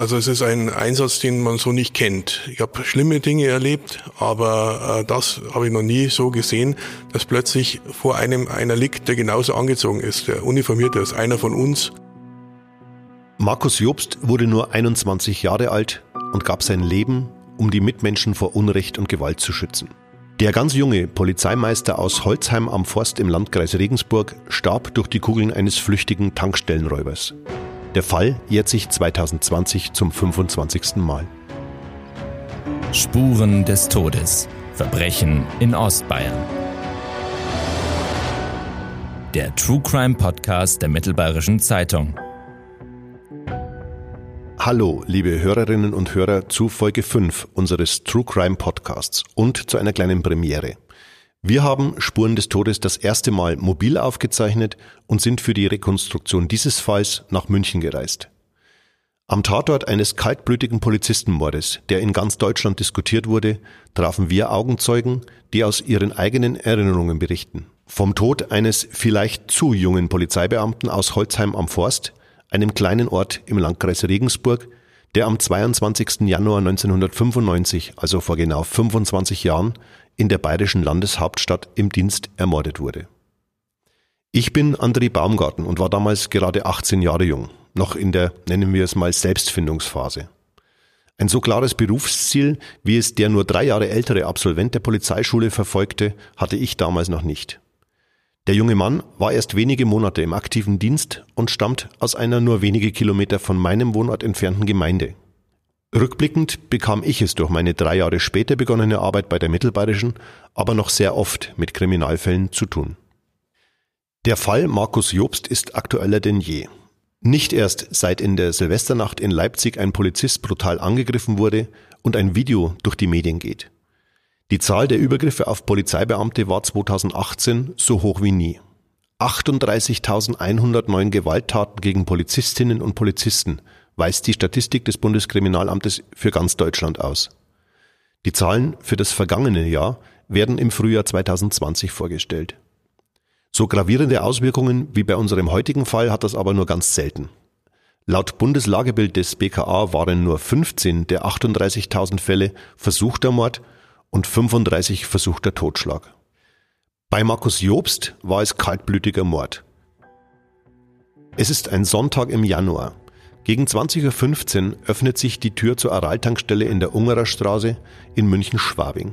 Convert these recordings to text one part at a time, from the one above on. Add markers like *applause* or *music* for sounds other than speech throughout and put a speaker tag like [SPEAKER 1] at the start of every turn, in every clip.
[SPEAKER 1] Also es ist ein Einsatz, den man so nicht kennt. Ich habe schlimme Dinge erlebt, aber äh, das habe ich noch nie so gesehen, dass plötzlich vor einem einer liegt, der genauso angezogen ist, der uniformierte ist, einer von uns.
[SPEAKER 2] Markus Jobst wurde nur 21 Jahre alt und gab sein Leben, um die Mitmenschen vor Unrecht und Gewalt zu schützen. Der ganz junge Polizeimeister aus Holzheim am Forst im Landkreis Regensburg starb durch die Kugeln eines flüchtigen Tankstellenräubers. Der Fall jährt sich 2020 zum 25. Mal.
[SPEAKER 3] Spuren des Todes. Verbrechen in Ostbayern. Der True Crime Podcast der Mittelbayerischen Zeitung.
[SPEAKER 2] Hallo, liebe Hörerinnen und Hörer zu Folge 5 unseres True Crime Podcasts und zu einer kleinen Premiere. Wir haben Spuren des Todes das erste Mal mobil aufgezeichnet und sind für die Rekonstruktion dieses Falls nach München gereist. Am Tatort eines kaltblütigen Polizistenmordes, der in ganz Deutschland diskutiert wurde, trafen wir Augenzeugen, die aus ihren eigenen Erinnerungen berichten. Vom Tod eines vielleicht zu jungen Polizeibeamten aus Holzheim am Forst, einem kleinen Ort im Landkreis Regensburg, der am 22. Januar 1995, also vor genau 25 Jahren, in der bayerischen Landeshauptstadt im Dienst ermordet wurde. Ich bin André Baumgarten und war damals gerade 18 Jahre jung, noch in der, nennen wir es mal, Selbstfindungsphase. Ein so klares Berufsziel, wie es der nur drei Jahre ältere Absolvent der Polizeischule verfolgte, hatte ich damals noch nicht. Der junge Mann war erst wenige Monate im aktiven Dienst und stammt aus einer nur wenige Kilometer von meinem Wohnort entfernten Gemeinde, Rückblickend bekam ich es durch meine drei Jahre später begonnene Arbeit bei der Mittelbayerischen aber noch sehr oft mit Kriminalfällen zu tun. Der Fall Markus Jobst ist aktueller denn je. Nicht erst seit in der Silvesternacht in Leipzig ein Polizist brutal angegriffen wurde und ein Video durch die Medien geht. Die Zahl der Übergriffe auf Polizeibeamte war 2018 so hoch wie nie. 38.109 Gewalttaten gegen Polizistinnen und Polizisten weist die Statistik des Bundeskriminalamtes für ganz Deutschland aus. Die Zahlen für das vergangene Jahr werden im Frühjahr 2020 vorgestellt. So gravierende Auswirkungen wie bei unserem heutigen Fall hat das aber nur ganz selten. Laut Bundeslagebild des BKA waren nur 15 der 38.000 Fälle versuchter Mord und 35 versuchter Totschlag. Bei Markus Jobst war es kaltblütiger Mord. Es ist ein Sonntag im Januar. Gegen 20.15 Uhr öffnet sich die Tür zur Araltankstelle in der Ungerer Straße in München-Schwabing.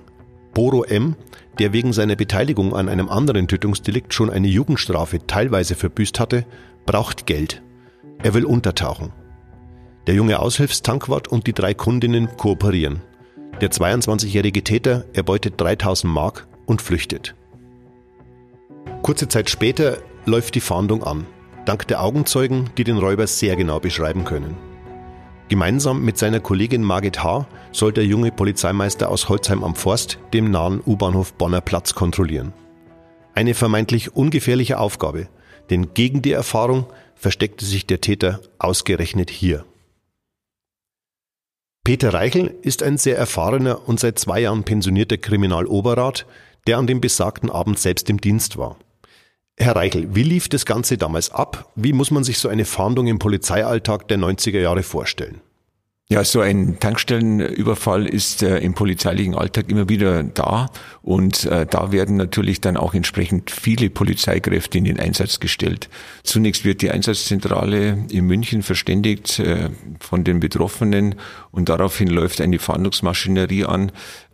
[SPEAKER 2] Boro M., der wegen seiner Beteiligung an einem anderen Tötungsdelikt schon eine Jugendstrafe teilweise verbüßt hatte, braucht Geld. Er will untertauchen. Der junge Aushilfstankwart und die drei Kundinnen kooperieren. Der 22-jährige Täter erbeutet 3000 Mark und flüchtet. Kurze Zeit später läuft die Fahndung an dank der Augenzeugen, die den Räuber sehr genau beschreiben können. Gemeinsam mit seiner Kollegin Margit H. soll der junge Polizeimeister aus Holzheim am Forst dem nahen U-Bahnhof Bonner Platz kontrollieren. Eine vermeintlich ungefährliche Aufgabe, denn gegen die Erfahrung versteckte sich der Täter ausgerechnet hier. Peter Reichel ist ein sehr erfahrener und seit zwei Jahren pensionierter Kriminaloberrat, der an dem besagten Abend selbst im Dienst war. Herr Reichel, wie lief das Ganze damals ab? Wie muss man sich so eine Fahndung im Polizeialltag der 90er Jahre vorstellen?
[SPEAKER 4] Ja, so ein Tankstellenüberfall ist äh, im polizeilichen Alltag immer wieder da und äh, da werden natürlich dann auch entsprechend viele Polizeikräfte in den Einsatz gestellt. Zunächst wird die Einsatzzentrale in München verständigt äh, von den Betroffenen und daraufhin läuft eine Fahndungsmaschinerie an,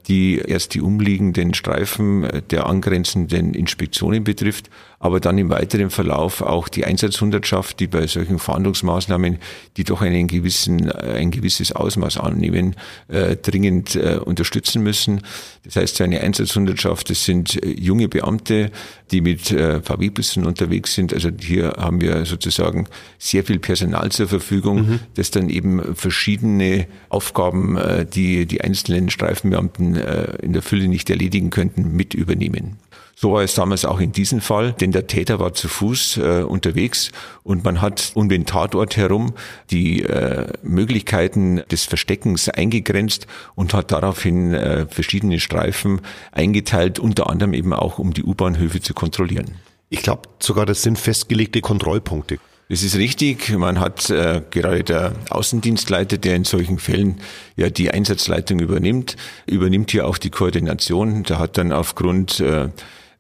[SPEAKER 4] die erst die umliegenden Streifen der angrenzenden Inspektionen betrifft, aber dann im weiteren Verlauf auch die Einsatzhundertschaft, die bei solchen Fahndungsmaßnahmen, die doch einen gewissen, ein gewisses Ausmaß annehmen, äh, dringend äh, unterstützen müssen. Das heißt, eine Einsatzhundertschaft, das sind äh, junge Beamte, die mit äh, VW-Bussen unterwegs sind. Also hier haben wir sozusagen sehr viel Personal zur Verfügung, mhm. das dann eben verschiedene Aufgaben, äh, die die einzelnen Streifenbeamten äh, in der Fülle nicht erledigen könnten, mit übernehmen. So war es damals auch in diesem Fall, denn der Täter war zu Fuß äh, unterwegs und man hat um den Tatort herum die äh, Möglichkeiten des Versteckens eingegrenzt und hat daraufhin äh, verschiedene Streifen eingeteilt, unter anderem eben auch um die U-Bahnhöfe zu kontrollieren.
[SPEAKER 2] Ich glaube sogar, das sind festgelegte Kontrollpunkte.
[SPEAKER 4] Das ist richtig. Man hat äh, gerade der Außendienstleiter, der in solchen Fällen ja die Einsatzleitung übernimmt, übernimmt hier auch die Koordination. Der hat dann aufgrund äh,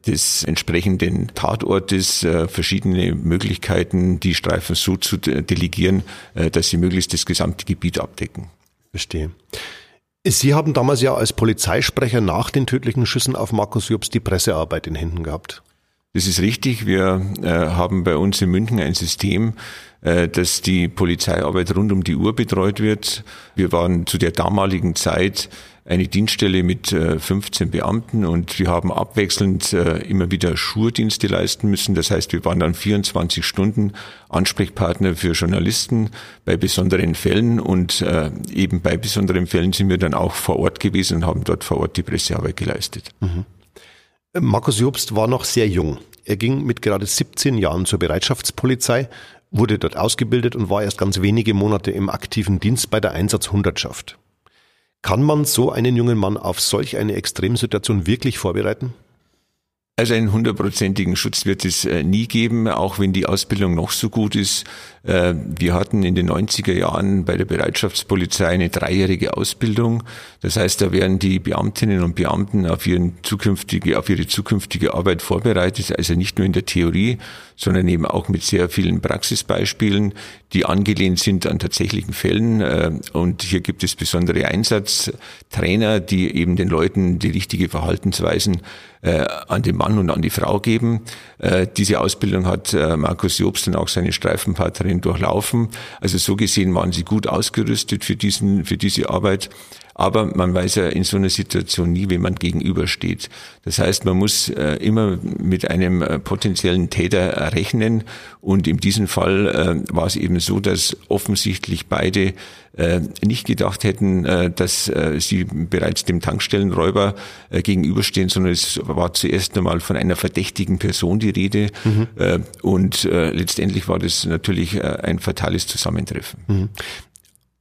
[SPEAKER 4] des entsprechenden Tatortes äh, verschiedene Möglichkeiten, die Streifen so zu delegieren, äh, dass sie möglichst das gesamte Gebiet abdecken.
[SPEAKER 2] Verstehe. Sie haben damals ja als Polizeisprecher nach den tödlichen Schüssen auf Markus Jobs die Pressearbeit in Händen gehabt.
[SPEAKER 4] Das ist richtig. Wir äh, haben bei uns in München ein System, äh, dass die Polizeiarbeit rund um die Uhr betreut wird. Wir waren zu der damaligen Zeit eine Dienststelle mit 15 äh, Beamten und wir haben abwechselnd äh, immer wieder Schurdienste leisten müssen. Das heißt, wir waren dann 24 Stunden Ansprechpartner für Journalisten bei besonderen Fällen und äh, eben bei besonderen Fällen sind wir dann auch vor Ort gewesen und haben dort vor Ort die Pressearbeit geleistet. Mhm.
[SPEAKER 2] Markus Jobst war noch sehr jung. Er ging mit gerade 17 Jahren zur Bereitschaftspolizei, wurde dort ausgebildet und war erst ganz wenige Monate im aktiven Dienst bei der Einsatzhundertschaft. Kann man so einen jungen Mann auf solch eine Extremsituation wirklich vorbereiten?
[SPEAKER 4] Also einen hundertprozentigen Schutz wird es äh, nie geben, auch wenn die Ausbildung noch so gut ist. Äh, wir hatten in den 90er Jahren bei der Bereitschaftspolizei eine dreijährige Ausbildung. Das heißt, da werden die Beamtinnen und Beamten auf, ihren zukünftige, auf ihre zukünftige Arbeit vorbereitet, also nicht nur in der Theorie, sondern eben auch mit sehr vielen Praxisbeispielen, die angelehnt sind an tatsächlichen Fällen. Äh, und hier gibt es besondere Einsatztrainer, die eben den Leuten die richtige Verhaltensweisen äh, an den Mann und an die Frau geben. Diese Ausbildung hat Markus Jobst und auch seine Streifenpartnerin durchlaufen. Also so gesehen waren sie gut ausgerüstet für diesen, für diese Arbeit. Aber man weiß ja in so einer Situation nie, wem man gegenübersteht. Das heißt, man muss äh, immer mit einem äh, potenziellen Täter rechnen. Und in diesem Fall äh, war es eben so, dass offensichtlich beide äh, nicht gedacht hätten, äh, dass äh, sie bereits dem Tankstellenräuber gegenüberstehen, sondern es war zuerst einmal von einer verdächtigen Person die Rede. Mhm. Und letztendlich war das natürlich ein fatales Zusammentreffen. Mhm.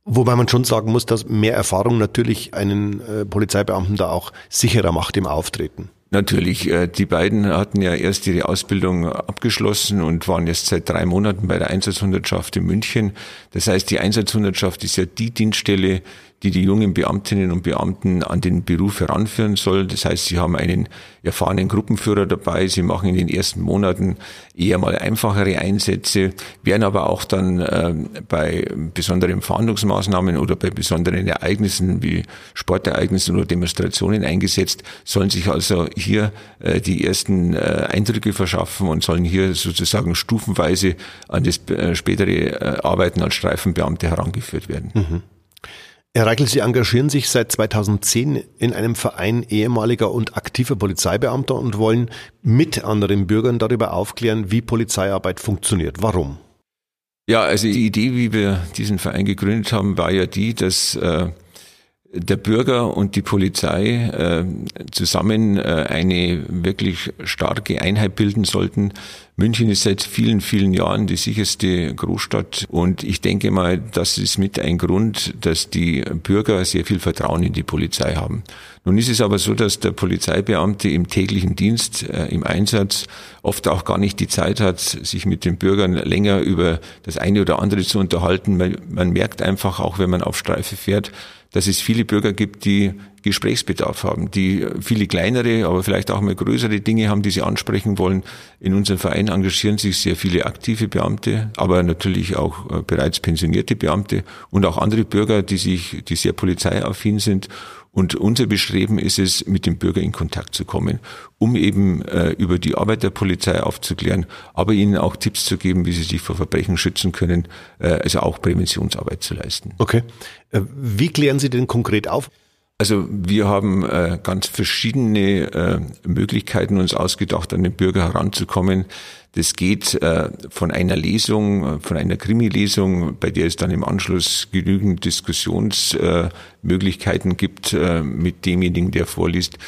[SPEAKER 2] Wobei man schon sagen muss, dass mehr Erfahrung natürlich einen äh, Polizeibeamten da auch sicherer macht im Auftreten.
[SPEAKER 4] Natürlich, äh, die beiden hatten ja erst ihre Ausbildung abgeschlossen und waren jetzt seit drei Monaten bei der Einsatzhundertschaft in München. Das heißt, die Einsatzhundertschaft ist ja die Dienststelle, die die jungen Beamtinnen und Beamten an den Beruf heranführen soll. Das heißt, sie haben einen erfahrenen Gruppenführer dabei. Sie machen in den ersten Monaten eher mal einfachere Einsätze, werden aber auch dann äh, bei besonderen Fahndungsmaßnahmen oder bei besonderen Ereignissen wie Sportereignissen oder Demonstrationen eingesetzt, sollen sich also hier äh, die ersten äh, Eindrücke verschaffen und sollen hier sozusagen stufenweise an das äh, spätere äh, Arbeiten als Streifenbeamte herangeführt werden. Mhm.
[SPEAKER 2] Herr Reichel, Sie engagieren sich seit 2010 in einem Verein ehemaliger und aktiver Polizeibeamter und wollen mit anderen Bürgern darüber aufklären, wie Polizeiarbeit funktioniert. Warum?
[SPEAKER 4] Ja, also die Idee, wie wir diesen Verein gegründet haben, war ja die, dass äh, der Bürger und die Polizei äh, zusammen äh, eine wirklich starke Einheit bilden sollten. München ist seit vielen, vielen Jahren die sicherste Großstadt und ich denke mal, das ist mit ein Grund, dass die Bürger sehr viel Vertrauen in die Polizei haben. Nun ist es aber so, dass der Polizeibeamte im täglichen Dienst, äh, im Einsatz oft auch gar nicht die Zeit hat, sich mit den Bürgern länger über das eine oder andere zu unterhalten. Man, man merkt einfach, auch wenn man auf Streife fährt, dass es viele Bürger gibt, die Gesprächsbedarf haben, die viele kleinere, aber vielleicht auch mal größere Dinge haben, die sie ansprechen wollen. In unserem Verein engagieren sich sehr viele aktive Beamte, aber natürlich auch äh, bereits pensionierte Beamte und auch andere Bürger, die sich, die sehr polizeiaffin sind und unser Bestreben ist es, mit dem Bürger in Kontakt zu kommen, um eben äh, über die Arbeit der Polizei aufzuklären, aber ihnen auch Tipps zu geben, wie sie sich vor Verbrechen schützen können, äh, also auch Präventionsarbeit zu leisten.
[SPEAKER 2] Okay. Äh, wie klären Sie denn konkret auf?
[SPEAKER 4] Also wir haben äh, ganz verschiedene äh, Möglichkeiten uns ausgedacht, an den Bürger heranzukommen. Das geht äh, von einer Lesung, äh, von einer Krimi-Lesung, bei der es dann im Anschluss genügend Diskussionsmöglichkeiten äh, gibt äh, mit demjenigen, der vorliest,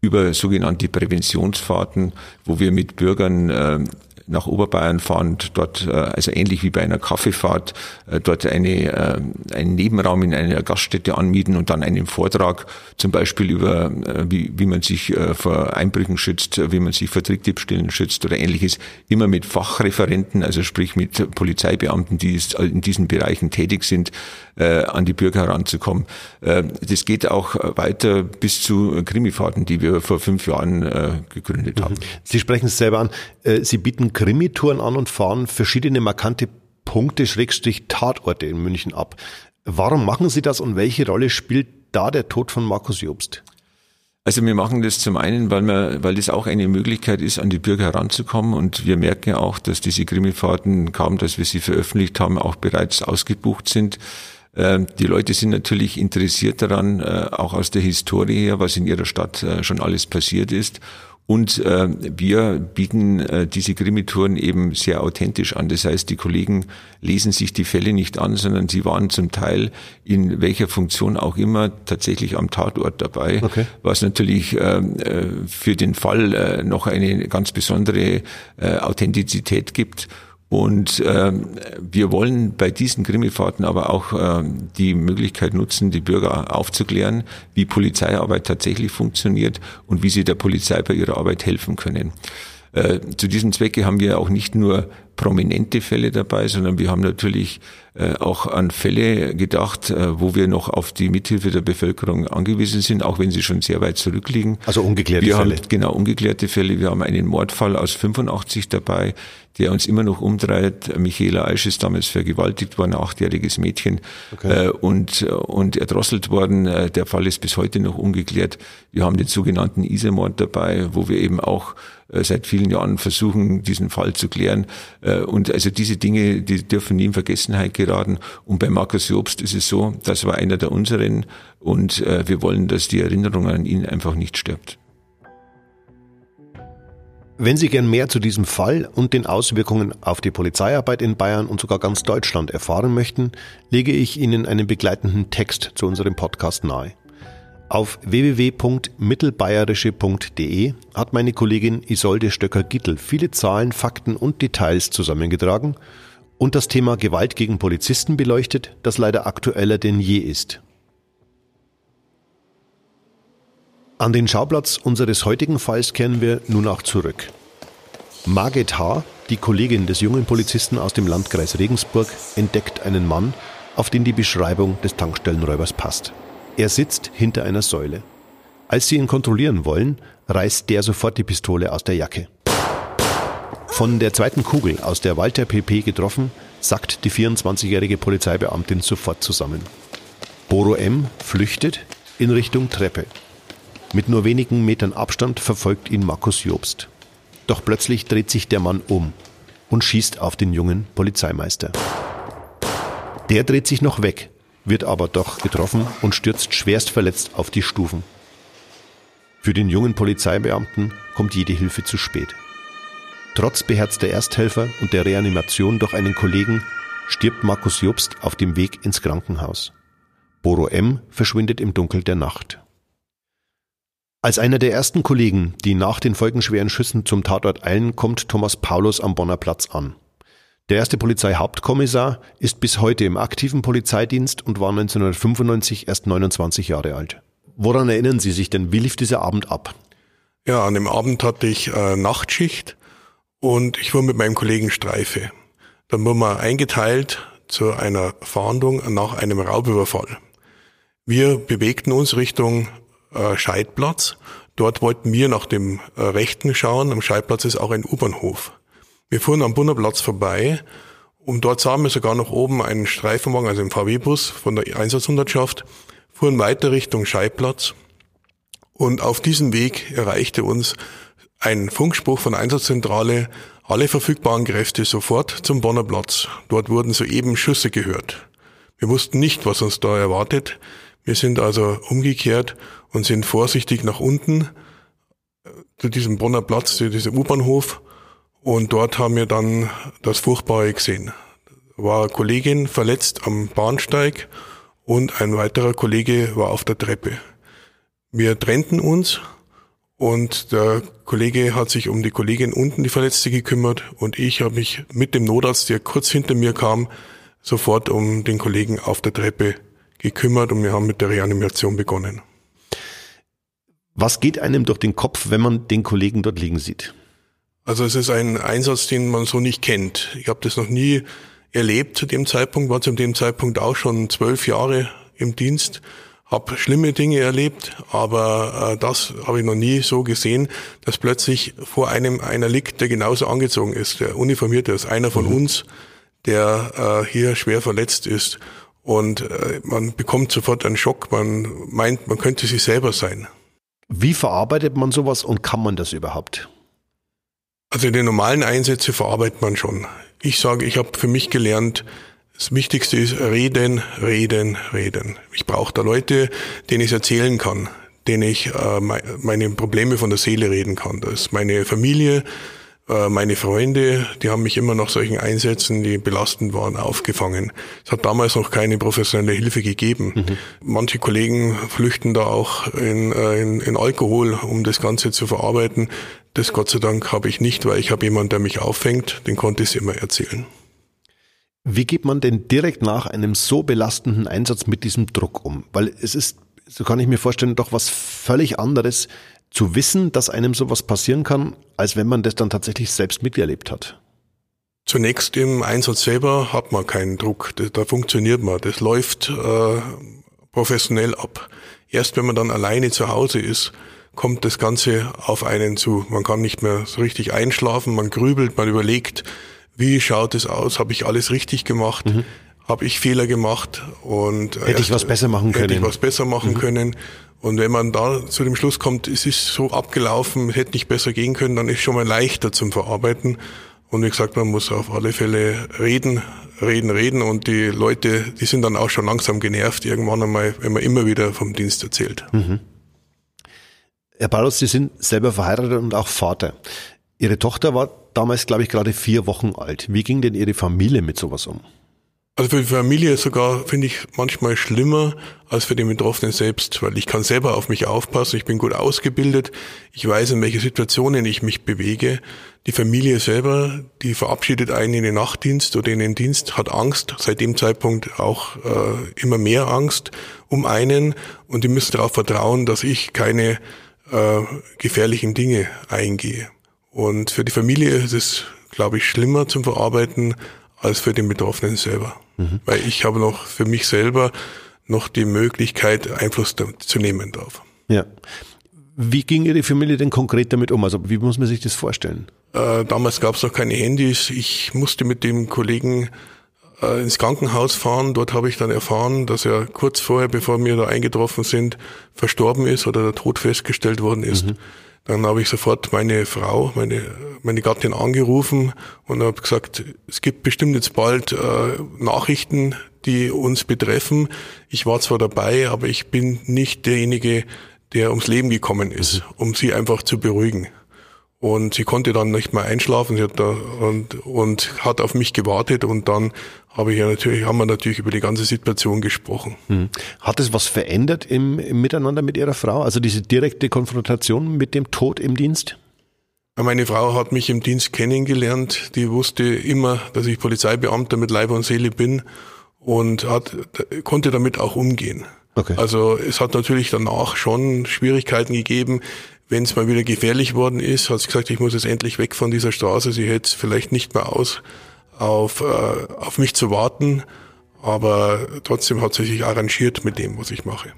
[SPEAKER 4] über sogenannte Präventionsfahrten, wo wir mit Bürgern nach Oberbayern fahren und dort, äh, also ähnlich wie bei einer Kaffeefahrt, äh, dort eine, äh, einen Nebenraum in einer Gaststätte anmieten und dann einen Vortrag zum Beispiel über, wie, wie man sich vor Einbrüchen schützt, wie man sich vor Trickdiebstählen schützt oder ähnliches, immer mit Fachreferenten, also sprich mit Polizeibeamten, die in diesen Bereichen tätig sind, äh, an die Bürger heranzukommen. Äh, das geht auch weiter bis zu Krimifahrten, die wir vor fünf Jahren äh, gegründet haben.
[SPEAKER 2] Sie sprechen es selber an. Äh, Sie bieten Krimitouren an und fahren verschiedene markante Punkte, Schrägstrich Tatorte in München ab. Warum machen Sie das und welche Rolle spielt da der Tod von Markus Jobst?
[SPEAKER 4] Also wir machen das zum einen, weil wir, weil das auch eine Möglichkeit ist, an die Bürger heranzukommen und wir merken ja auch, dass diese Krimifahrten kaum, dass wir sie veröffentlicht haben, auch bereits ausgebucht sind. Ähm, die Leute sind natürlich interessiert daran, äh, auch aus der Historie her, was in ihrer Stadt äh, schon alles passiert ist. Und äh, wir bieten äh, diese Krimitouren eben sehr authentisch an. Das heißt, die Kollegen lesen sich die Fälle nicht an, sondern sie waren zum Teil in welcher Funktion auch immer tatsächlich am Tatort dabei, okay. was natürlich äh, äh für den Fall äh, noch eine ganz besondere äh, Authentizität gibt. Und äh, wir wollen bei diesen Krimifahrten aber auch äh, die Möglichkeit nutzen, die Bürger aufzuklären, wie Polizeiarbeit tatsächlich funktioniert und wie sie der Polizei bei ihrer Arbeit helfen können. Äh, zu diesem Zwecke haben wir auch nicht nur prominente Fälle dabei, sondern wir haben natürlich äh, auch an Fälle gedacht, äh, wo wir noch auf die Mithilfe der Bevölkerung angewiesen sind, auch wenn sie schon sehr weit zurückliegen.
[SPEAKER 2] Also ungeklärte
[SPEAKER 4] wir
[SPEAKER 2] Fälle.
[SPEAKER 4] Haben, genau, ungeklärte Fälle. Wir haben einen Mordfall aus 85 dabei, der uns immer noch umtreibt. Michaela Eisch ist damals vergewaltigt worden, ein achtjähriges Mädchen, okay. äh, und, und erdrosselt worden. Der Fall ist bis heute noch ungeklärt. Wir haben den sogenannten Isermord dabei, wo wir eben auch seit vielen Jahren versuchen, diesen Fall zu klären. Äh, und also diese Dinge, die dürfen nie in Vergessenheit geraten. Und bei Markus Jobst ist es so, das war einer der unseren und äh, wir wollen, dass die Erinnerung an ihn einfach nicht stirbt.
[SPEAKER 2] Wenn Sie gern mehr zu diesem Fall und den Auswirkungen auf die Polizeiarbeit in Bayern und sogar ganz Deutschland erfahren möchten, lege ich Ihnen einen begleitenden Text zu unserem Podcast nahe. Auf www.mittelbayerische.de hat meine Kollegin Isolde Stöcker-Gittel viele Zahlen, Fakten und Details zusammengetragen und das Thema Gewalt gegen Polizisten beleuchtet, das leider aktueller denn je ist. An den Schauplatz unseres heutigen Falls kehren wir nun auch zurück. Margit H., die Kollegin des jungen Polizisten aus dem Landkreis Regensburg, entdeckt einen Mann, auf den die Beschreibung des Tankstellenräubers passt. Er sitzt hinter einer Säule. Als sie ihn kontrollieren wollen, reißt der sofort die Pistole aus der Jacke. Von der zweiten Kugel aus der Walter PP getroffen, sackt die 24-jährige Polizeibeamtin sofort zusammen. Boro M. flüchtet in Richtung Treppe. Mit nur wenigen Metern Abstand verfolgt ihn Markus Jobst. Doch plötzlich dreht sich der Mann um und schießt auf den jungen Polizeimeister. Der dreht sich noch weg, wird aber doch getroffen und stürzt schwerst verletzt auf die Stufen. Für den jungen Polizeibeamten kommt jede Hilfe zu spät. Trotz beherzter Ersthelfer und der Reanimation durch einen Kollegen stirbt Markus Jobst auf dem Weg ins Krankenhaus. Boro M. verschwindet im Dunkel der Nacht. Als einer der ersten Kollegen, die nach den folgenschweren Schüssen zum Tatort eilen, kommt Thomas Paulus am Bonner Platz an. Der erste Polizeihauptkommissar ist bis heute im aktiven Polizeidienst und war 1995 erst 29 Jahre alt. Woran erinnern Sie sich denn? Wie lief dieser Abend ab?
[SPEAKER 1] Ja, an dem Abend hatte ich äh, Nachtschicht und ich war mit meinem Kollegen Streife. Dann wurden wir eingeteilt zu einer Fahndung nach einem Raubüberfall. Wir bewegten uns Richtung äh, Scheidplatz. Dort wollten wir nach dem äh, Rechten schauen. Am Scheidplatz ist auch ein U-Bahnhof. Wir fuhren am Bunnerplatz vorbei und dort sahen wir sogar noch oben einen Streifenwagen, also einen VW-Bus von der Einsatzhundertschaft, fuhren weiter Richtung Scheibplatz und auf diesem Weg erreichte uns ein Funkspruch von Einsatzzentrale, alle verfügbaren Kräfte sofort zum Bonner Platz. Dort wurden soeben Schüsse gehört. Wir wussten nicht, was uns da erwartet. Wir sind also umgekehrt und sind vorsichtig nach unten äh, zu diesem Bonner Platz, zu diesem U-Bahnhof und dort haben wir dann das Furchtbare gesehen. War eine Kollegin verletzt am Bahnsteig und ein weiterer Kollege war auf der Treppe. Wir trennten uns Und der Kollege hat sich um die Kollegin unten, die Verletzte, gekümmert und ich habe mich mit dem Notarzt, der kurz hinter mir kam, sofort um den Kollegen auf der Treppe gekümmert und wir haben mit der Reanimation begonnen.
[SPEAKER 2] Was geht einem durch den Kopf, wenn man den Kollegen dort liegen sieht?
[SPEAKER 1] Also es ist ein Einsatz, den man so nicht kennt. Ich habe das noch nie erlebt zu dem Zeitpunkt, war zu dem Zeitpunkt auch schon zwölf Jahre im Dienst, habe schlimme Dinge erlebt, aber äh, das habe ich noch nie so gesehen, dass plötzlich vor einem einer liegt, der genauso angezogen ist, der uniformierte ist, einer von mhm. uns, der äh, hier schwer verletzt ist. Und äh, man bekommt sofort einen Schock, man meint, man könnte sich selber sein.
[SPEAKER 2] Wie verarbeitet man sowas und kann man das überhaupt?
[SPEAKER 1] Also die normalen Einsätze verarbeitet man schon. Ich sage, ich habe für mich gelernt, das Wichtigste ist reden, reden, reden. Ich brauche da Leute, denen ich erzählen kann, denen ich äh, meine Probleme von der Seele reden kann. Das ist meine Familie, äh, meine Freunde, die haben mich immer nach solchen Einsätzen, die belastend waren, aufgefangen. Es hat damals noch keine professionelle Hilfe gegeben. Mhm. Manche Kollegen flüchten da auch in, äh, in, in Alkohol, um das Ganze zu verarbeiten. Das Gott sei Dank habe ich nicht, weil ich habe jemanden, der mich auffängt, den konnte ich immer erzählen.
[SPEAKER 2] Wie geht man denn direkt nach einem so belastenden Einsatz mit diesem Druck um? Weil es ist, so kann ich mir vorstellen, doch was völlig anderes, zu wissen, dass einem sowas passieren kann, als wenn man das dann tatsächlich selbst miterlebt hat?
[SPEAKER 1] Zunächst im Einsatz selber hat man keinen Druck, da, da funktioniert man, das läuft äh, professionell ab. Erst wenn man dann alleine zu Hause ist, kommt das Ganze auf einen zu. Man kann nicht mehr so richtig einschlafen, man grübelt, man überlegt, wie schaut es aus, habe ich alles richtig gemacht, mhm. habe ich Fehler gemacht und
[SPEAKER 2] hätte ich was besser machen können.
[SPEAKER 1] Hätte ich was besser machen mhm. können. Und wenn man da zu dem Schluss kommt, es ist so abgelaufen, hätte nicht besser gehen können, dann ist schon mal leichter zum Verarbeiten. Und wie gesagt, man muss auf alle Fälle reden, reden, reden. Und die Leute, die sind dann auch schon langsam genervt irgendwann einmal, wenn man immer wieder vom Dienst erzählt. Mhm.
[SPEAKER 2] Herr Paulus, Sie sind selber verheiratet und auch Vater. Ihre Tochter war damals, glaube ich, gerade vier Wochen alt. Wie ging denn Ihre Familie mit sowas um?
[SPEAKER 1] Also für die Familie sogar finde ich manchmal schlimmer als für den Betroffenen selbst, weil ich kann selber auf mich aufpassen, ich bin gut ausgebildet, ich weiß, in welche Situationen ich mich bewege. Die Familie selber, die verabschiedet einen in den Nachtdienst oder in den Dienst, hat Angst, seit dem Zeitpunkt auch äh, immer mehr Angst um einen und die müssen darauf vertrauen, dass ich keine äh, gefährlichen Dinge eingehe. Und für die Familie ist es, glaube ich, schlimmer zum Verarbeiten als für den Betroffenen selber. Mhm. Weil ich habe noch für mich selber noch die Möglichkeit, Einfluss zu nehmen drauf.
[SPEAKER 2] Ja. Wie ging Ihre Familie denn konkret damit um? Also wie muss man sich das vorstellen?
[SPEAKER 1] Äh, damals gab es noch keine Handys. Ich musste mit dem Kollegen äh, ins Krankenhaus fahren. Dort habe ich dann erfahren, dass er kurz vorher, bevor wir da eingetroffen sind, verstorben ist oder der Tod festgestellt worden ist. Mhm. Dann habe ich sofort meine Frau, meine, meine Gattin angerufen und habe gesagt, es gibt bestimmt jetzt bald äh, Nachrichten, die uns betreffen. Ich war zwar dabei, aber ich bin nicht derjenige, der ums Leben gekommen ist, um sie einfach zu beruhigen. Und sie konnte dann nicht mehr einschlafen, sie hat da und, und hat auf mich gewartet und dann habe ich ja natürlich, haben wir natürlich über die ganze Situation gesprochen. Hm.
[SPEAKER 2] Hat es was verändert im, im Miteinander mit Ihrer Frau? Also diese direkte Konfrontation mit dem Tod im Dienst?
[SPEAKER 1] Meine Frau hat mich im Dienst kennengelernt. Die wusste immer, dass ich Polizeibeamter mit Leib und Seele bin und hat, konnte damit auch umgehen. Okay. Also es hat natürlich danach schon Schwierigkeiten gegeben. Wenn es mal wieder gefährlich worden ist, hat sie gesagt, ich muss jetzt endlich weg von dieser Straße. Sie hätte es vielleicht nicht mehr aus auf, äh, auf mich zu warten. Aber trotzdem hat sie sich arrangiert mit dem, was ich mache.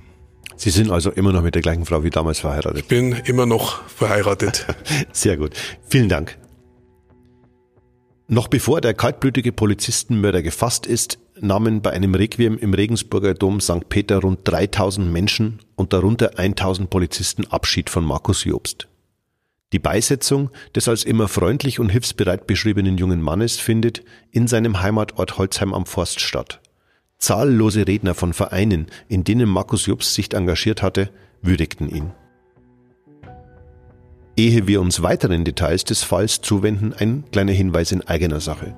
[SPEAKER 2] Sie sind also immer noch mit der gleichen Frau wie damals verheiratet?
[SPEAKER 1] Ich bin immer noch verheiratet. *laughs*
[SPEAKER 2] Sehr gut. Vielen Dank. Noch bevor der kaltblütige Polizistenmörder gefasst ist, nahmen bei einem Requiem im Regensburger Dom St. Peter rund 3000 Menschen und darunter 1000 Polizisten Abschied von Markus Jobst. Die Beisetzung des als immer freundlich und hilfsbereit beschriebenen jungen Mannes findet in seinem Heimatort Holzheim am Forst statt. Zahllose Redner von Vereinen, in denen Markus Jobs sich engagiert hatte, würdigten ihn. Ehe wir uns weiteren Details des Falls zuwenden, ein kleiner Hinweis in eigener Sache.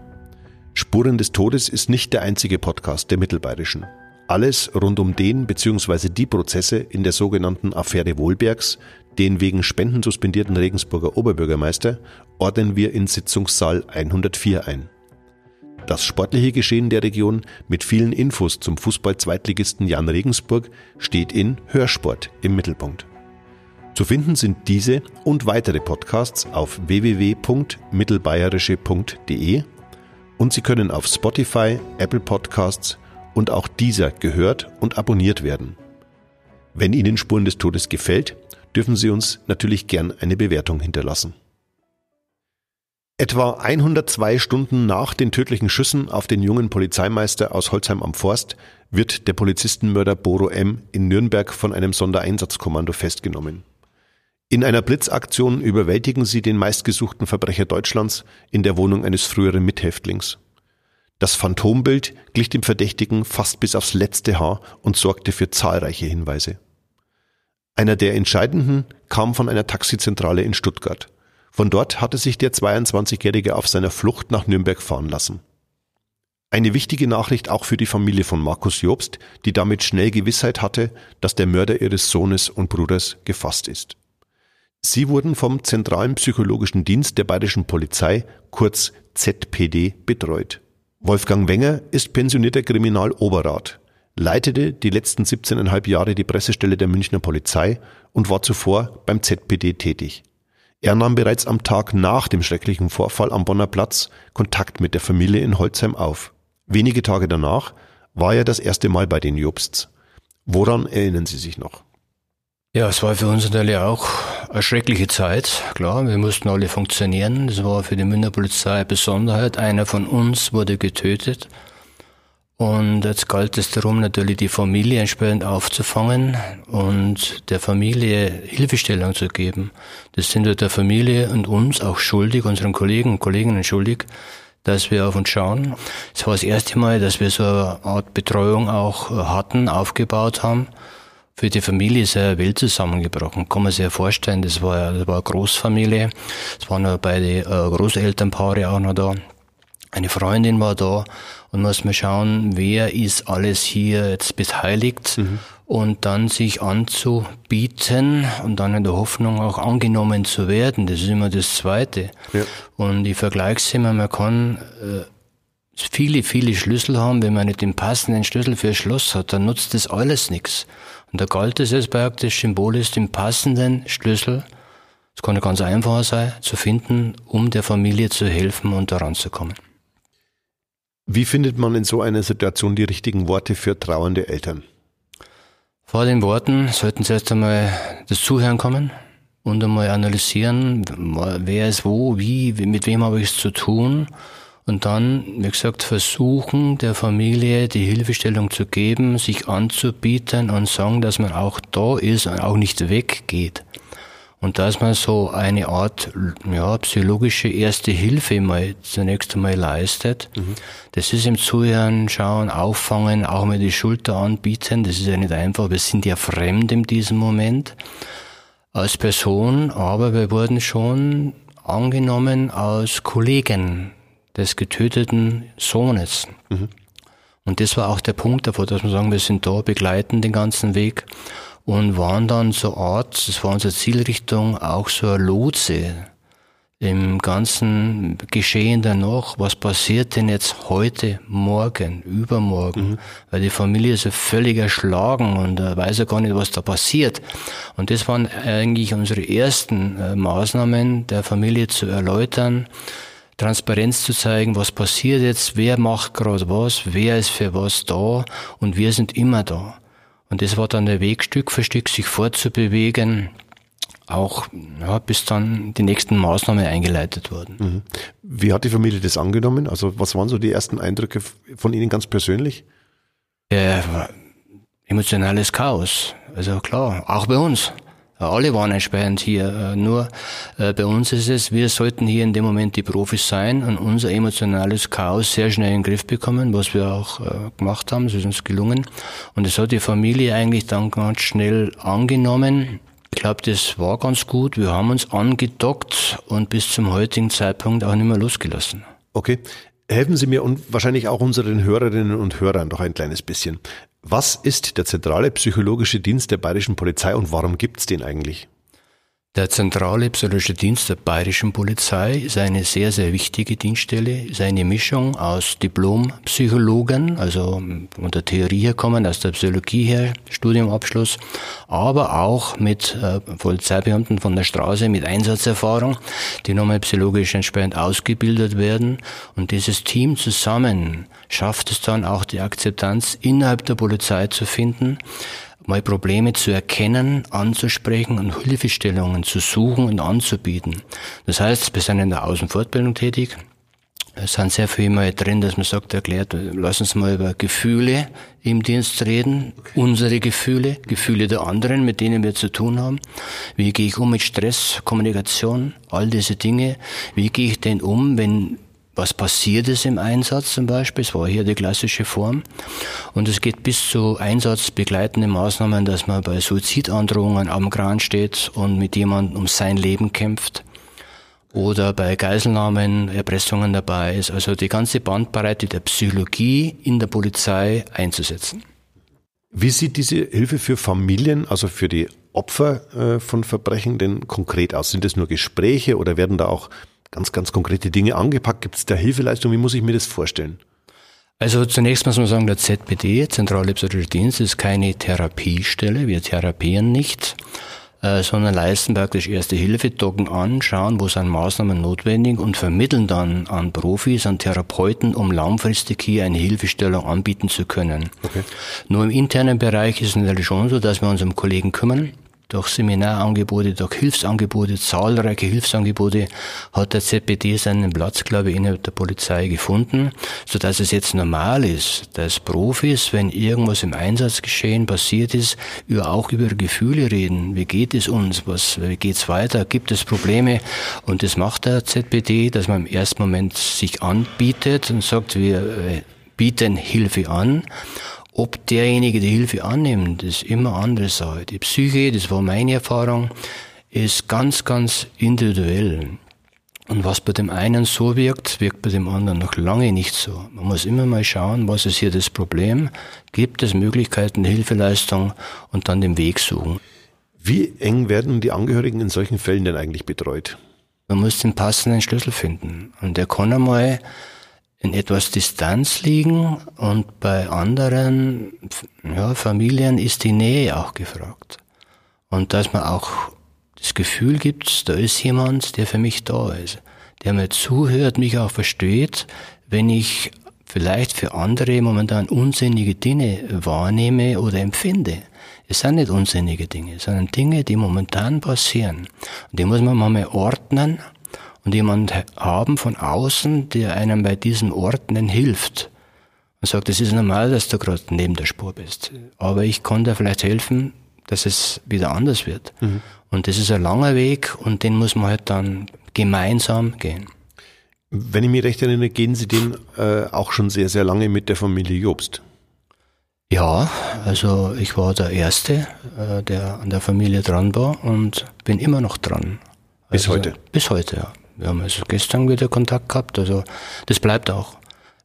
[SPEAKER 2] Spuren des Todes ist nicht der einzige Podcast der Mittelbayerischen. Alles rund um den bzw. die Prozesse in der sogenannten Affäre Wohlbergs, den wegen Spenden suspendierten Regensburger Oberbürgermeister, ordnen wir in Sitzungssaal 104 ein. Das sportliche Geschehen der Region mit vielen Infos zum Fußball-Zweitligisten Jan Regensburg steht in Hörsport im Mittelpunkt. Zu finden sind diese und weitere Podcasts auf www.mittelbayerische.de und Sie können auf Spotify, Apple Podcasts und auch dieser gehört und abonniert werden. Wenn Ihnen Spuren des Todes gefällt, dürfen Sie uns natürlich gern eine Bewertung hinterlassen. Etwa 102 Stunden nach den tödlichen Schüssen auf den jungen Polizeimeister aus Holzheim am Forst wird der Polizistenmörder Boro M. in Nürnberg von einem Sondereinsatzkommando festgenommen. In einer Blitzaktion überwältigen sie den meistgesuchten Verbrecher Deutschlands in der Wohnung eines früheren Mithäftlings. Das Phantombild glich dem Verdächtigen fast bis aufs letzte Haar und sorgte für zahlreiche Hinweise. Einer der entscheidenden kam von einer Taxizentrale in Stuttgart. Von dort hatte sich der 22-Jährige auf seiner Flucht nach Nürnberg fahren lassen. Eine wichtige Nachricht auch für die Familie von Markus Jobst, die damit schnell Gewissheit hatte, dass der Mörder ihres Sohnes und Bruders gefasst ist. Sie wurden vom Zentralen Psychologischen Dienst der Bayerischen Polizei, kurz ZPD, betreut. Wolfgang Wenger ist pensionierter Kriminaloberrat, leitete die letzten 17,5 Jahre die Pressestelle der Münchner Polizei und war zuvor beim ZPD tätig. Er nahm bereits am Tag nach dem schrecklichen Vorfall am Bonner Platz Kontakt mit der Familie in Holzheim auf. Wenige Tage danach war er das erste Mal bei den Jobsts. Woran erinnern Sie sich noch?
[SPEAKER 5] Ja, es war für uns natürlich auch eine schreckliche Zeit. Klar, wir mussten alle funktionieren. Das war für die Münchner Polizei eine Besonderheit. Einer von uns wurde getötet. Und jetzt galt es darum, natürlich die Familie entsprechend aufzufangen und der Familie Hilfestellung zu geben. Das sind wir der Familie und uns auch schuldig, unseren Kollegen und Kolleginnen schuldig, dass wir auf uns schauen. Es war das erste Mal, dass wir so eine Art Betreuung auch hatten, aufgebaut haben. Für die Familie ist eine Welt zusammengebrochen, kann man sich ja vorstellen. Das war, das war eine Großfamilie. Es waren noch beide äh, Großelternpaare auch noch da. Eine Freundin war da und muss man schauen, wer ist alles hier jetzt beteiligt mhm. und dann sich anzubieten und dann in der Hoffnung auch angenommen zu werden. Das ist immer das Zweite. Ja. Und ich vergleiche es immer, man kann äh, viele, viele Schlüssel haben, wenn man nicht den passenden Schlüssel für ein Schloss hat, dann nutzt das alles nichts. Und da galt es jetzt praktisch symbolisch den passenden Schlüssel, es konnte ganz einfach sein, zu finden, um der Familie zu helfen und daran zu kommen.
[SPEAKER 2] Wie findet man in so einer Situation die richtigen Worte für trauernde Eltern?
[SPEAKER 5] Vor den Worten sollten Sie erst einmal das Zuhören kommen und einmal analysieren, wer ist wo, wie, mit wem habe ich es zu tun. Und dann, wie gesagt, versuchen, der Familie die Hilfestellung zu geben, sich anzubieten und sagen, dass man auch da ist und auch nicht weggeht. Und dass man so eine Art ja, psychologische erste Hilfe mal zunächst einmal leistet. Mhm. Das ist im Zuhören, Schauen, Auffangen, auch mal die Schulter anbieten. Das ist ja nicht einfach. Wir sind ja fremd in diesem Moment als Person, aber wir wurden schon angenommen als Kollegen des getöteten Sohnes. Mhm. Und das war auch der Punkt davor, dass wir sagen, wir sind da, begleiten den ganzen Weg und waren dann so Art, das war unsere Zielrichtung, auch so ein Lotse im ganzen Geschehen danach, was passiert denn jetzt heute, morgen, übermorgen, mhm. weil die Familie ist ja völlig erschlagen und äh, weiß ja gar nicht, was da passiert. Und das waren eigentlich unsere ersten äh, Maßnahmen, der Familie zu erläutern, Transparenz zu zeigen, was passiert jetzt, wer macht gerade was, wer ist für was da und wir sind immer da. Und das war dann der Weg, Stück für Stück sich fortzubewegen, auch ja, bis dann die nächsten Maßnahmen eingeleitet wurden. Mhm.
[SPEAKER 2] Wie hat die Familie das angenommen? Also was waren so die ersten Eindrücke von Ihnen ganz persönlich?
[SPEAKER 5] Ja, emotionales Chaos. Also klar, auch bei uns. Alle waren entsprechend hier. Äh, nur äh, bei uns ist es, wir sollten hier in dem Moment die Profis sein und unser emotionales Chaos sehr schnell in den Griff bekommen, was wir auch äh, gemacht haben. Es ist uns gelungen. Und das hat die Familie eigentlich dann ganz schnell angenommen. Ich glaube, das war ganz gut. Wir haben uns angedockt und bis zum heutigen Zeitpunkt auch nicht mehr losgelassen.
[SPEAKER 2] Okay. Helfen Sie mir und wahrscheinlich auch unseren Hörerinnen und Hörern doch ein kleines bisschen. Was ist der zentrale psychologische Dienst der bayerischen Polizei und warum gibt es den eigentlich?
[SPEAKER 5] Der zentrale psychologische Dienst der bayerischen Polizei ist eine sehr, sehr wichtige Dienststelle, ist eine Mischung aus Diplompsychologen, also von der Theorie herkommen, aus der Psychologie her, Studiumabschluss, aber auch mit äh, Polizeibeamten von der Straße mit Einsatzerfahrung, die nochmal psychologisch entsprechend ausgebildet werden. Und dieses Team zusammen schafft es dann auch die Akzeptanz innerhalb der Polizei zu finden, mal Probleme zu erkennen, anzusprechen und Hilfestellungen zu suchen und anzubieten. Das heißt, wir sind in der Außenfortbildung tätig. Es sind sehr viel mal drin, dass man sagt, erklärt, lass uns mal über Gefühle im Dienst reden, unsere Gefühle, Gefühle der anderen, mit denen wir zu tun haben. Wie gehe ich um mit Stress, Kommunikation, all diese Dinge? Wie gehe ich denn um, wenn was passiert ist im Einsatz zum Beispiel. Es war hier die klassische Form. Und es geht bis zu einsatzbegleitenden Maßnahmen, dass man bei Suizidandrohungen am Kran steht und mit jemandem um sein Leben kämpft. Oder bei Geiselnahmen, Erpressungen dabei ist. Also die ganze Bandbreite der Psychologie in der Polizei einzusetzen.
[SPEAKER 2] Wie sieht diese Hilfe für Familien, also für die Opfer äh, von Verbrechen denn konkret aus? Sind es nur Gespräche oder werden da auch ganz, ganz konkrete Dinge angepackt? Gibt es da Hilfeleistung? Wie muss ich mir das vorstellen?
[SPEAKER 5] Also zunächst muss man sagen, der ZPD, Zentrale Psychische Dienst, ist keine Therapiestelle. Wir therapieren nicht, äh, sondern leisten praktisch erste Hilfe, docken an, schauen, wo sind Maßnahmen notwendig und vermitteln dann an Profis, an Therapeuten, um langfristig hier eine Hilfestellung anbieten zu können. Okay. Nur im internen Bereich ist es natürlich schon so, dass wir uns um Kollegen kümmern, durch Seminarangebote, durch Hilfsangebote, zahlreiche Hilfsangebote hat der ZPD seinen Platz, glaube ich, innerhalb der Polizei gefunden, so dass es jetzt normal ist, dass Profis, wenn irgendwas im Einsatzgeschehen passiert ist, über, auch über Gefühle reden. Wie geht es uns? Was, wie geht's weiter? Gibt es Probleme? Und das macht der ZPD, dass man im ersten Moment sich anbietet und sagt, wir äh, bieten Hilfe an ob derjenige die Hilfe annimmt, ist immer andere Sache. Die Psyche, das war meine Erfahrung, ist ganz, ganz individuell. Und was bei dem einen so wirkt, wirkt bei dem anderen noch lange nicht so. Man muss immer mal schauen, was ist hier das Problem, gibt es Möglichkeiten, Hilfeleistung und dann den Weg suchen.
[SPEAKER 2] Wie eng werden die Angehörigen in solchen Fällen denn eigentlich betreut?
[SPEAKER 5] Man muss den passenden Schlüssel finden. Und der kann einmal in etwas Distanz liegen und bei anderen ja, Familien ist die Nähe auch gefragt. Und dass man auch das Gefühl gibt, da ist jemand, der für mich da ist, der mir zuhört, mich auch versteht, wenn ich vielleicht für andere momentan unsinnige Dinge wahrnehme oder empfinde. Es sind nicht unsinnige Dinge, sondern Dinge, die momentan passieren. Und die muss man mal ordnen und jemand haben von außen, der einem bei diesen Ordnen hilft und sagt, es ist normal, dass du gerade neben der Spur bist, aber ich kann dir vielleicht helfen, dass es wieder anders wird. Mhm. Und das ist ein langer Weg und den muss man halt dann gemeinsam gehen.
[SPEAKER 2] Wenn ich mich recht erinnere, gehen Sie den äh, auch schon sehr, sehr lange mit der Familie Jobst.
[SPEAKER 5] Ja, also ich war der Erste, äh, der an der Familie dran war und bin immer noch dran.
[SPEAKER 2] Bis
[SPEAKER 5] also,
[SPEAKER 2] heute?
[SPEAKER 5] Bis heute, ja. Wir haben also gestern wieder Kontakt gehabt, also das bleibt auch.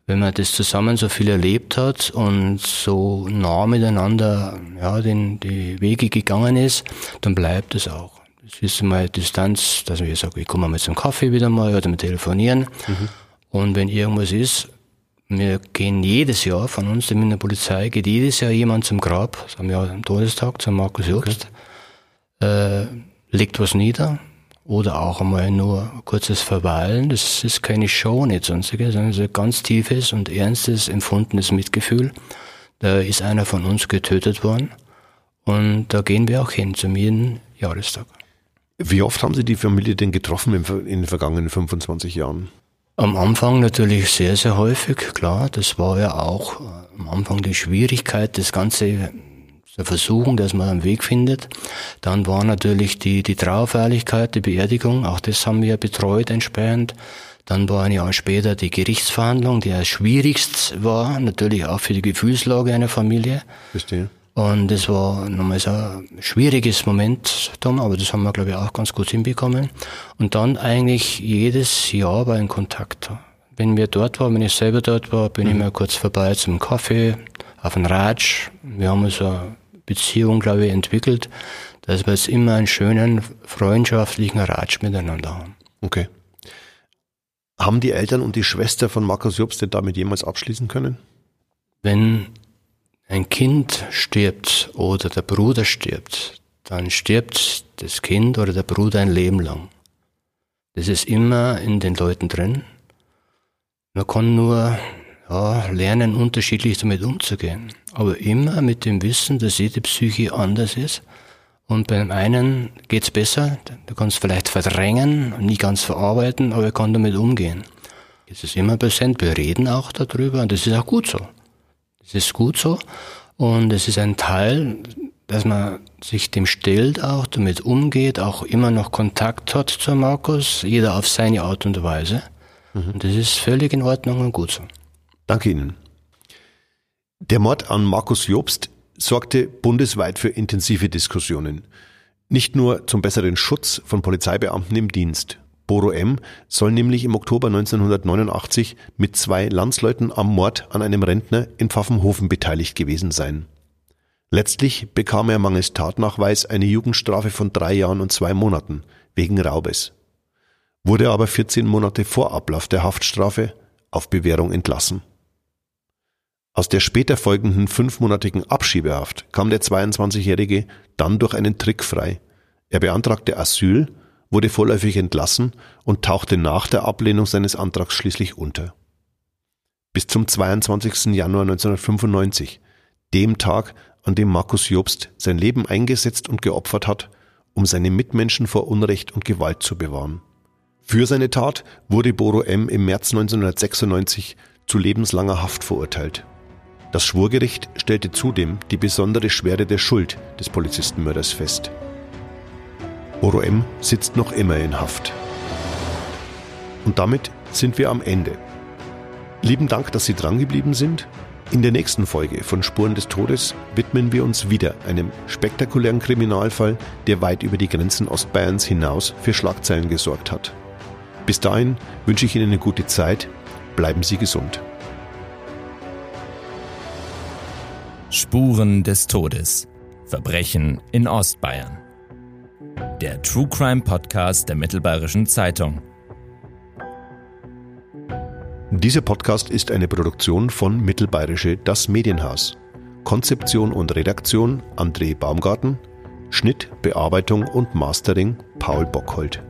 [SPEAKER 5] Wenn man das zusammen so viel erlebt hat und so nah miteinander ja, den, die Wege gegangen ist, dann bleibt es auch. Das ist mal Distanz, dass wir sagen, ich komme mal zum Kaffee wieder mal oder wir telefonieren. Mhm. Und wenn irgendwas ist, wir gehen jedes Jahr von uns, mit der Polizei, geht jedes Jahr jemand zum Grab, haben wir am Todestag, zum Markus Jobst, okay. äh, legt was nieder, oder auch einmal nur kurzes Verweilen. Das ist keine Show, nicht sonstiges, sondern ein ganz tiefes und ernstes, empfundenes Mitgefühl. Da ist einer von uns getötet worden und da gehen wir auch hin zum jeden Jahrestag.
[SPEAKER 2] Wie oft haben Sie die Familie denn getroffen in den vergangenen 25 Jahren?
[SPEAKER 5] Am Anfang natürlich sehr, sehr häufig, klar. Das war ja auch am Anfang die Schwierigkeit, das Ganze zu versuchen, dass man einen Weg findet. Dann war natürlich die, die Trauerfeierlichkeit, die Beerdigung, auch das haben wir betreut entsprechend. Dann war ein Jahr später die Gerichtsverhandlung, die als schwierigst war, natürlich auch für die Gefühlslage einer Familie.
[SPEAKER 2] Verstehe.
[SPEAKER 5] Und das war nochmal so ein schwieriges Moment, Tom, aber das haben wir, glaube ich, auch ganz gut hinbekommen. Und dann eigentlich jedes Jahr war ein Kontakt. Wenn wir dort waren, wenn ich selber dort war, bin mhm. ich mal kurz vorbei zum Kaffee, auf den Ratsch. Wir haben so eine Beziehung, glaube ich, entwickelt, dass wir jetzt immer einen schönen, freundschaftlichen Ratsch miteinander haben.
[SPEAKER 2] Okay. Haben die Eltern und die Schwester von Markus Jobst denn damit jemals abschließen können?
[SPEAKER 5] Wenn ein Kind stirbt oder der Bruder stirbt, dann stirbt das Kind oder der Bruder ein Leben lang. Das ist immer in den Leuten drin. Man kann nur ja, lernen, unterschiedlich damit umzugehen. Aber immer mit dem Wissen, dass jede Psyche anders ist. Und beim einen geht's besser, du kannst vielleicht verdrängen, nie ganz verarbeiten, aber er kann damit umgehen. Es ist immer präsent, wir reden auch darüber und das ist auch gut so. Das ist gut so und es ist ein Teil, dass man sich dem stellt auch, damit umgeht, auch immer noch Kontakt hat zu Markus, jeder auf seine Art und Weise. Mhm. Und das ist völlig in Ordnung und gut so.
[SPEAKER 2] Danke Ihnen. Der Mord an Markus Jobst sorgte bundesweit für intensive Diskussionen. Nicht nur zum besseren Schutz von Polizeibeamten im Dienst. Boro M. soll nämlich im Oktober 1989 mit zwei Landsleuten am Mord an einem Rentner in Pfaffenhofen beteiligt gewesen sein. Letztlich bekam er mangels Tatnachweis eine Jugendstrafe von drei Jahren und zwei Monaten wegen Raubes, wurde aber 14 Monate vor Ablauf der Haftstrafe auf Bewährung entlassen. Aus der später folgenden fünfmonatigen Abschiebehaft kam der 22-Jährige dann durch einen Trick frei. Er beantragte Asyl, wurde vorläufig entlassen und tauchte nach der Ablehnung seines Antrags schließlich unter. Bis zum 22. Januar 1995, dem Tag, an dem Markus Jobst sein Leben eingesetzt und geopfert hat, um seine Mitmenschen vor Unrecht und Gewalt zu bewahren. Für seine Tat wurde Boro M. im März 1996 zu lebenslanger Haft verurteilt. Das Schwurgericht stellte zudem die besondere Schwere der Schuld des Polizistenmörders fest. Oro M. sitzt noch immer in Haft. Und damit sind wir am Ende. Lieben Dank, dass Sie drangeblieben sind. In der nächsten Folge von Spuren des Todes widmen wir uns wieder einem spektakulären Kriminalfall, der weit über die Grenzen Ostbayerns hinaus für Schlagzeilen gesorgt hat. Bis dahin wünsche ich Ihnen eine gute Zeit. Bleiben Sie gesund.
[SPEAKER 3] Spuren des Todes. Verbrechen in Ostbayern. Der True Crime Podcast der Mittelbayerischen Zeitung.
[SPEAKER 2] Dieser Podcast ist eine Produktion von Mittelbayerische Das Medienhaus. Konzeption und Redaktion André Baumgarten. Schnitt, Bearbeitung und Mastering Paul Bockhold.